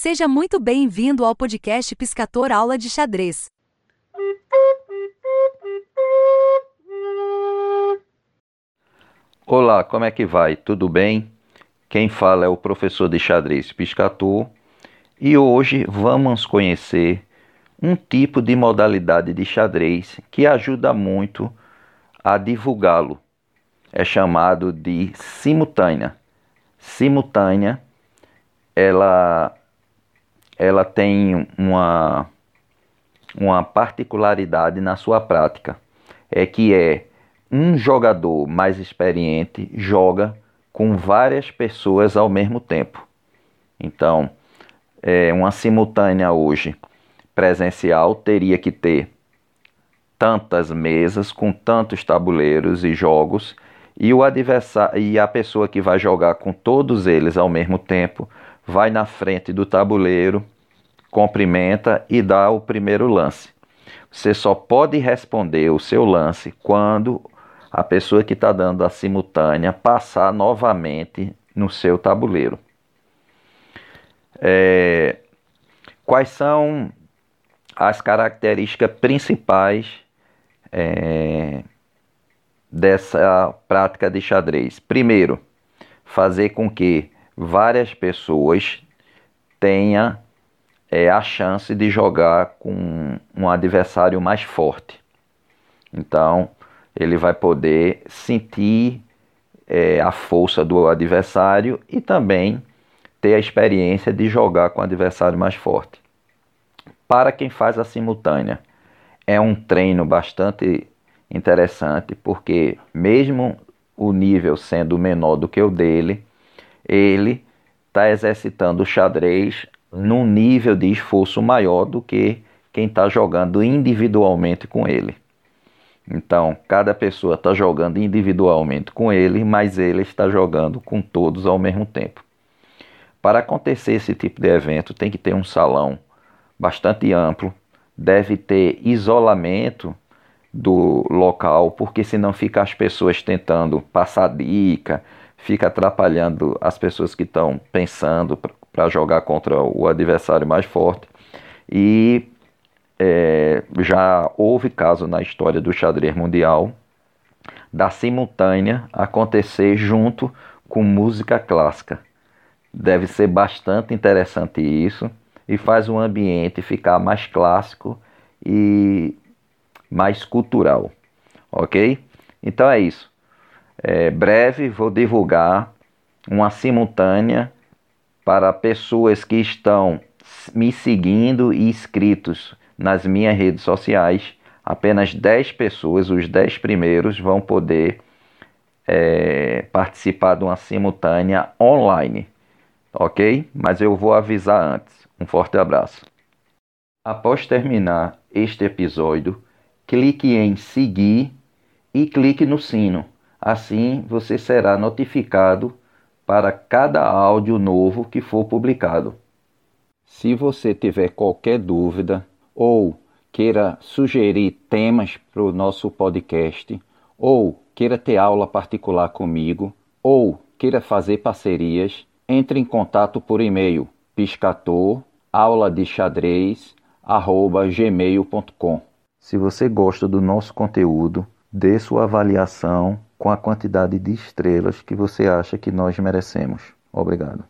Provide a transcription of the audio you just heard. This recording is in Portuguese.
Seja muito bem-vindo ao podcast Piscator Aula de Xadrez. Olá, como é que vai? Tudo bem? Quem fala é o professor de xadrez Piscator e hoje vamos conhecer um tipo de modalidade de xadrez que ajuda muito a divulgá-lo. É chamado de simultânea. Simultânea, ela ela tem uma, uma particularidade na sua prática, é que é um jogador mais experiente joga com várias pessoas ao mesmo tempo. Então, é, uma simultânea hoje presencial teria que ter tantas mesas com tantos tabuleiros e jogos e o adversário e a pessoa que vai jogar com todos eles ao mesmo tempo vai na frente do tabuleiro, cumprimenta e dá o primeiro lance. Você só pode responder o seu lance quando a pessoa que está dando a simultânea passar novamente no seu tabuleiro. É, quais são as características principais é, dessa prática de xadrez? Primeiro, fazer com que várias pessoas tenha é, a chance de jogar com um adversário mais forte. Então, ele vai poder sentir é, a força do adversário e também ter a experiência de jogar com o adversário mais forte. Para quem faz a simultânea, é um treino bastante interessante, porque mesmo o nível sendo menor do que o dele, ele está exercitando o xadrez num nível de esforço maior do que quem está jogando individualmente com ele. Então, cada pessoa está jogando individualmente com ele, mas ele está jogando com todos ao mesmo tempo. Para acontecer esse tipo de evento, tem que ter um salão bastante amplo, deve ter isolamento do local, porque senão fica as pessoas tentando passar dica, fica atrapalhando as pessoas que estão pensando para jogar contra o adversário mais forte. E é, já houve caso na história do xadrez mundial da simultânea acontecer junto com música clássica. Deve ser bastante interessante isso e faz o ambiente ficar mais clássico e mais cultural, ok? Então é isso. É, breve vou divulgar uma simultânea para pessoas que estão me seguindo e inscritos nas minhas redes sociais. Apenas 10 pessoas, os 10 primeiros, vão poder é, participar de uma simultânea online, ok? Mas eu vou avisar antes. Um forte abraço. Após terminar este episódio, clique em seguir e clique no sino Assim você será notificado para cada áudio novo que for publicado. Se você tiver qualquer dúvida ou queira sugerir temas para o nosso podcast, ou queira ter aula particular comigo, ou queira fazer parcerias, entre em contato por e-mail piscator. Se você gosta do nosso conteúdo, dê sua avaliação com a quantidade de estrelas que você acha que nós merecemos. Obrigado.